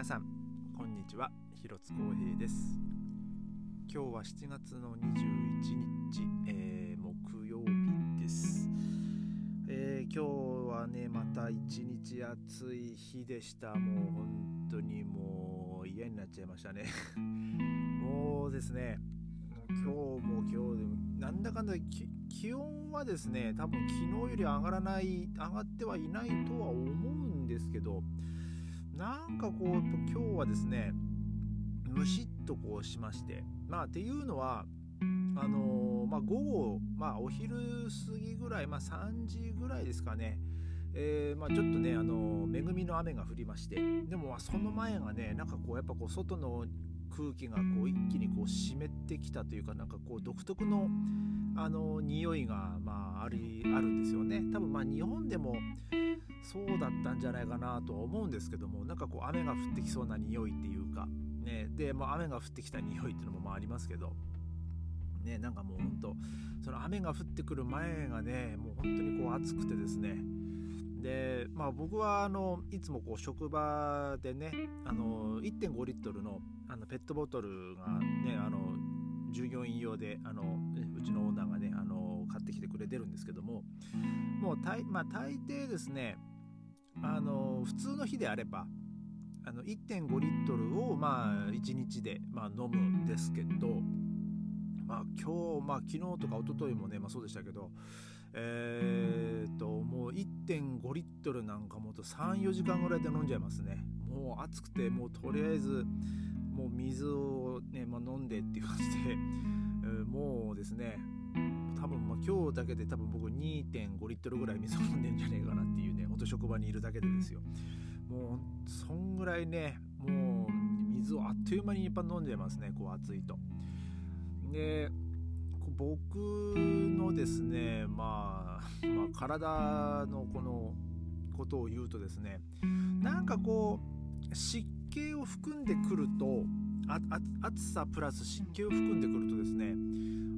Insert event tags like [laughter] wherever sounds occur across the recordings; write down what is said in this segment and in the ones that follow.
皆さんこんにちは。広津光平です。今日は7月の21日、えー、木曜日です、えー今日はねまた一日暑い日でした。もう本当にもう嫌になっちゃいましたね。[laughs] もうですね今日も今日でもなんだかんだ気温はですね多分昨日より上がらない上がってはいないとは思うんですけどなんかこう今日はですねムシッとこうしましてまあっていうのはあのーまあ午後まあお昼過ぎぐらいまあ3時ぐらいですかね。えーまあ、ちょっとね、あのー恵みの雨が降りましてでもその前がねなんかこうやっぱこう外の空気がこう一気にこう湿ってきたというかなんかこう独特のあの匂いがまあありあるんですよね。多分まあ日本でもそうだったんじゃないかなとは思うんですけどもなんかこう雨が降ってきそうな匂いっていうかねで、まあ、雨が降ってきた匂いっていうのもまあありますけどねなんかもうほんとその雨が降ってくる前がねもう本当にこう暑くてですね。でまあ僕はあのいつもこう職場でねあの1.5リットルのあのペットボトルがねあの従業員用であのうちのオーナーがねあの買ってきてくれてるんですけどももう大,、まあ、大抵ですねあの普通の日であればあの1.5リットルをまあ1日で、まあ、飲むんですけどまあ今日、まあ、昨日とか一昨日もね、まあ、そうでしたけどえー、ともう1.5リットルなんかもう34時間ぐらいで飲んじゃいますね。もう暑くてもうとりあえずもう水をね、まあ、飲んでっていう感じで、えーもうですね今日だけで多分僕2.5リットルぐらい水を飲んでんじゃねえかなっていうねほん。と職場にいるだけでですよ。もうそんぐらいねもう水をあっという間にいっぱい飲んじゃいますねこう暑いと。で僕のですね、まあ、まあ体のこのことを言うとですねなんかこう湿気を含んでくると暑さプラス湿気を含んでくるとですね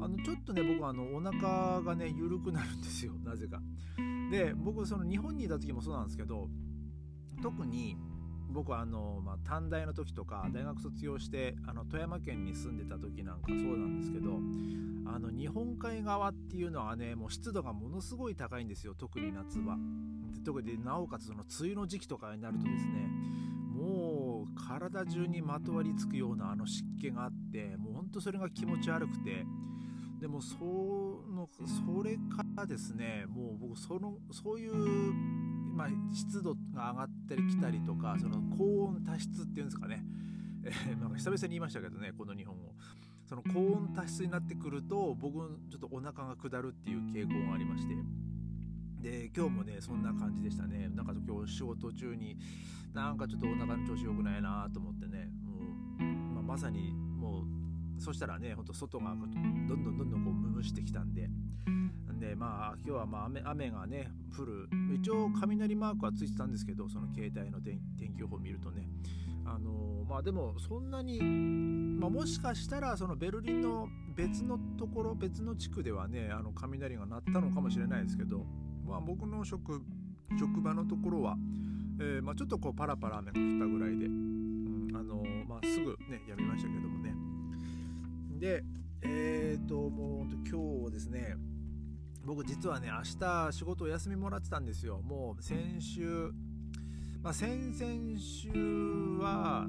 あのちょっとね僕あのお腹がね緩くなるんですよ [laughs] なぜか。で僕その日本にいた時もそうなんですけど特に僕はあの、まあ、短大の時とか大学卒業してあの富山県に住んでた時なんかそうなんですけどあの日本海側っていうのはねもう湿度がものすごい高いんですよ特に夏場。特になおかつその梅雨の時期とかになるとですねもう体中にまとわりつくようなあの湿気があってもうほんとそれが気持ち悪くて。でもそのそれからですねもう僕そのそういう、まあ、湿度が上がったりきたりとかその高温多湿っていうんですかね、え [laughs] ーなんか久々に言いましたけどねこの日本語。その高温多湿になってくると僕ちょっとお腹が下るっていう傾向がありまして。で今日もねそんな感じでしたね。なんか今日仕事中になんかちょっとお腹の調子良くないなと思ってね。もう、まあ、まさにもうそしたらねほんと外がどんどんどんどんこう蒸してきたんで。でまあ今日はまあ雨雨がね降る。一応雷マークはついてたんですけどその携帯の天気予報見るとね。あのまあでもそんなに、まあ、もしかしたらそのベルリンの別のところ別の地区ではねあの雷が鳴ったのかもしれないですけど、まあ、僕の職職場のところは、えーまあ、ちょっとこうパラパラ雨が降ったぐらいで、うんあのまあ、すぐねやみましたけどもね。でえっ、ともう今日ですね僕実はね明日仕事お休みもらってたんですよ。もう先週まあ先々週は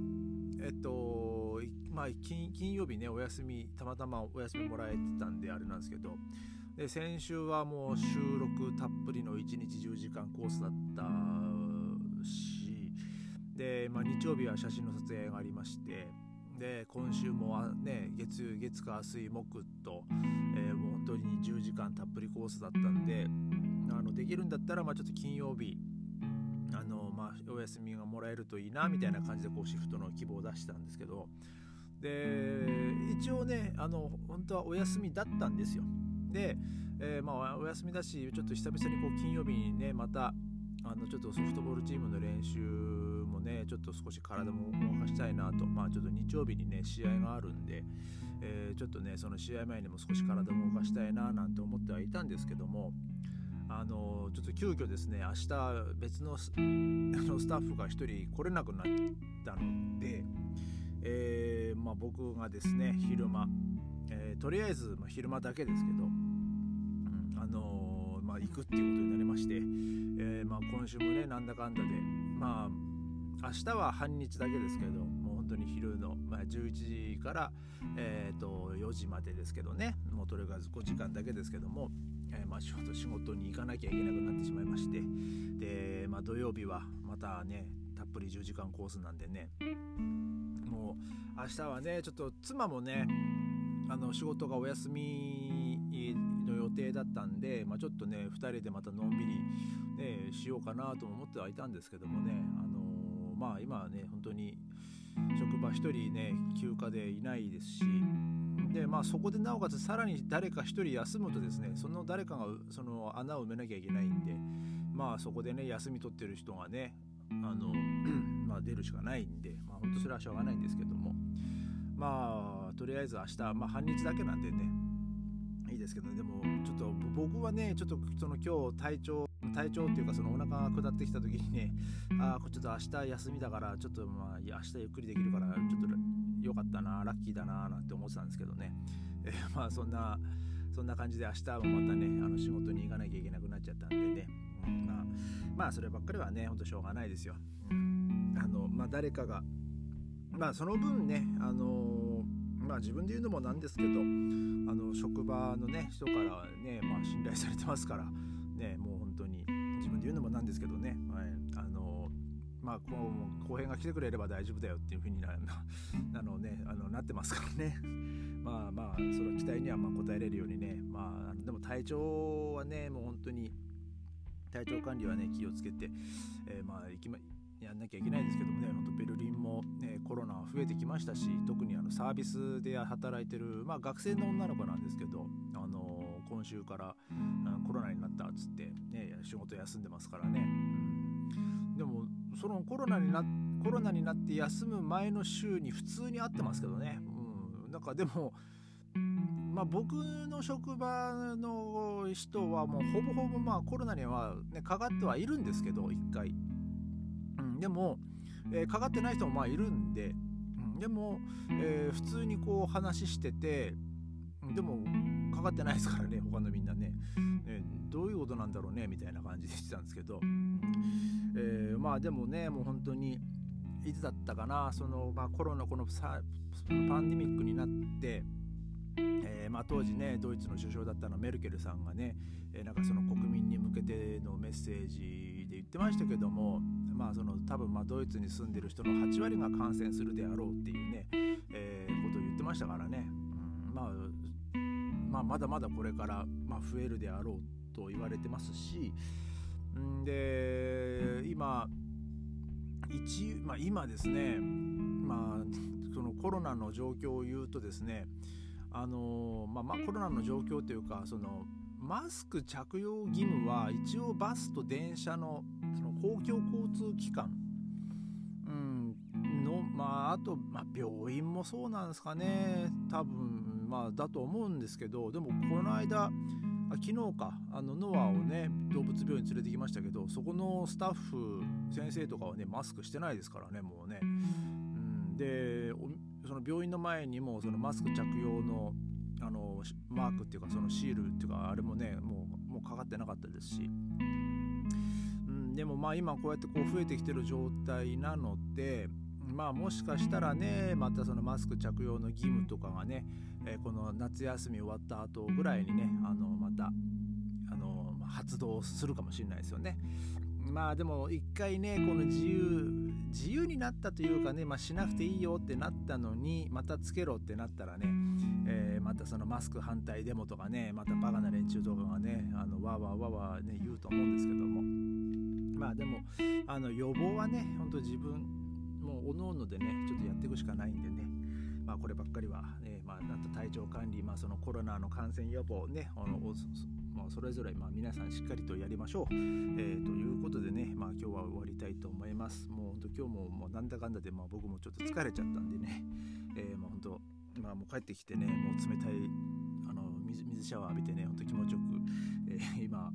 えっとまあ金金曜日ねお休みたまたまお休みもらえてたんであれなんですけどで先週はもう収録たっぷりの1日10時間コースだったしで、まあ、日曜日は写真の撮影がありましてで今週もあね月月火水木と、えーもう本当に10時間たっぷりコースだったんであのできるんだったらまあちょっと金曜日あのまあお休みがもらえるといいなみたいな感じでこうシフトの希望を出したんですけどで一応ねあの本当はお休みだったんですよ。で、えーまあお休みだしちょっと久々にこう金曜日にねまたあのちょっとソフトボールチームの練習もねちょっと少し体も動かしたいなとまあちょっと日曜日にね試合があるんで、えーちょっとねその試合前にも少し体も動かしたいななんて思ってはいたんですけどもあのちょっと急遽ですね明日別のス [coughs] のスタッフが1人来れなくなったので、えー、まあ、僕がですね昼間、えー、とりあえず、まあ、昼間だけですけど、うん、あのまあ、行くっていうことになりまして、えまあ、今週もねなんだかんだでまあ明日は半日だけですけどもう本当に昼の、まあ、11時から、えー、と4時までですけどねもうとりあえず5時間だけですけども、え、まあ仕事仕事に行かなきゃいけなくなってしまいましてで、まあ、土曜日はまたねたっぷり10時間コースなんでねもう明日はねちょっと妻もねあの仕事がお休みの予定だったんで、まあ、ちょっとね2人でまたのんびり、ね、しようかなと思ってはいたんですけどもね、あのー、まあ今はね本当に職場1人ね休暇でいないですしでまあそこでなおかつさらに誰か1人休むとですねその誰かがその穴を埋めなきゃいけないんでまあそこでね休み取ってる人がねあの [clears throat] まあ出るしかないんでまあ本当それはしょうがないんですけどもまあとりあえず明日まあ半日だけなんでね。いいですけど、ね、でもちょっと僕はねちょっとその今日体調体調っていうかそのお腹が下ってきた時にねああちょっと明日休みだからちょっとまあ明日ゆっくりできるからちょっと良かったなラッキーだななんて思ってたんですけどね、えー、まあそんなそんな感じで明日もまたねあの仕事に行かなきゃいけなくなっちゃったんでね、うん、まあまあそればっかりはねほんとしょうがないですよ、あのまあ誰かがまあその分ねあのまあ自分で言うのもなんですけどあの職場のね人からねまあ信頼されてますからねもう本当に自分で言うのもなんですけどね、はい、あのまあこう後編が来てくれれば大丈夫だよっていう風にな [laughs] あのねあのなってますからね。[laughs] まあまあその期待にはま応えれるようにねまあでも体調はねもう本当に体調管理はね気をつけて、えー、まあ行きまやんなきゃいけないですけどもね本当ベルリンも、ね、コロナ増えてきましたし特にあのサービスで働いてる、まあ、学生の女の子なんですけど、あのー、今週からコロナになったっつって、ね、仕事休んでますからね、うん、でもそのコロナになコロナになって休む前の週に普通に会ってますけどね、うん、なんかでもまあ、僕の職場の人はもうほぼほぼまあコロナには、ね、かかってはいるんですけど1回、うん、でも、えー、かかってない人もまあいるんで、うん、でも、えー、普通にこう話しててでもかかってないですからね他のみんなね。ねどういうことなんだろうねみたいな感じでしてたんですけど、え、まあでもねもう本当にいつだったかなその、まあ、コロナこのパンデミックになって、えー、まあ、当時ねドイツの首相だったのメルケルさんがね、えー、なんかその国民に向けてのメッセージで言ってましたけどもまあその多分まあドイツに住んでる人の8割が感染するであろうっていうね、えー、ことを言ってましたからね、うん、まあまあ、まだまだこれから、まあ、増えるであろうと言われてますしんで今一、まあ、今ですね、まあ、そのコロナの状況を言うとですねあのまあ、まあコロナの状況というかそのマスク着用義務は一応バスと電車のその公共交通機関、うん、のまああと、まあ、病院もそうなんですかね。多分まあだと思うんですけどでもこの間あ昨日かあのノアをね動物病院連れてきましたけどそこのスタッフ先生とかはねマスクしてないですからねもうね、うん、でその病院の前にもそのマスク着用のあのマークっていうかそのシールっていうかあれもねもうもうかかってなかったですし、うん、でもまあ今こうやってこう増えてきてる状態なのでまあもしかしたらねまたそのマスク着用の義務とかがね、えー、この夏休み終わった後ぐらいにねあのまたあの発動するかもしれないですよね。まあでも一回ねこの自由自由になったというかね、まあ、しなくていいよってなったのにまたつけろってなったらね、えー、またそのマスク反対デモとかねまたバカな連中とかがねあのわわわわね言うと思うんですけども。まあでもあの予防はねほんと自分もうおのおのでねちょっとやっていくしかないんでね。まあこればっかりは、ね、まあ、なんと体調管理、まあ、そのコロナの感染予防ねあのもうそれぞれまあ皆さんしっかりとやりましょう、えー、ということでね、まあ、今日は終わりたいと思います。もう本当今日ももうなんだかんだで、まあ、僕もちょっと疲れちゃったんでね、えー、まあ本当まあもう帰ってきてねもう冷たいあの水水シャワー浴びてねほんと気持ちよく、えー、今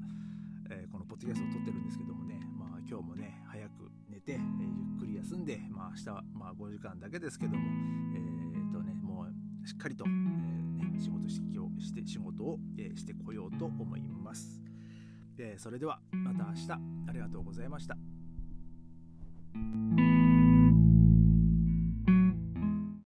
えー、このポッドキャストを撮ってるんですけどもね、まあ、今日もね早く寝て、えー、ゆっくり休んで、まあ、明日は、まあ、5時間だけですけども、えー、とね、もうしっかりと、えーね、仕事してして仕事を、えー、してこようと思います。えー、それではまた明日ありがとうございました。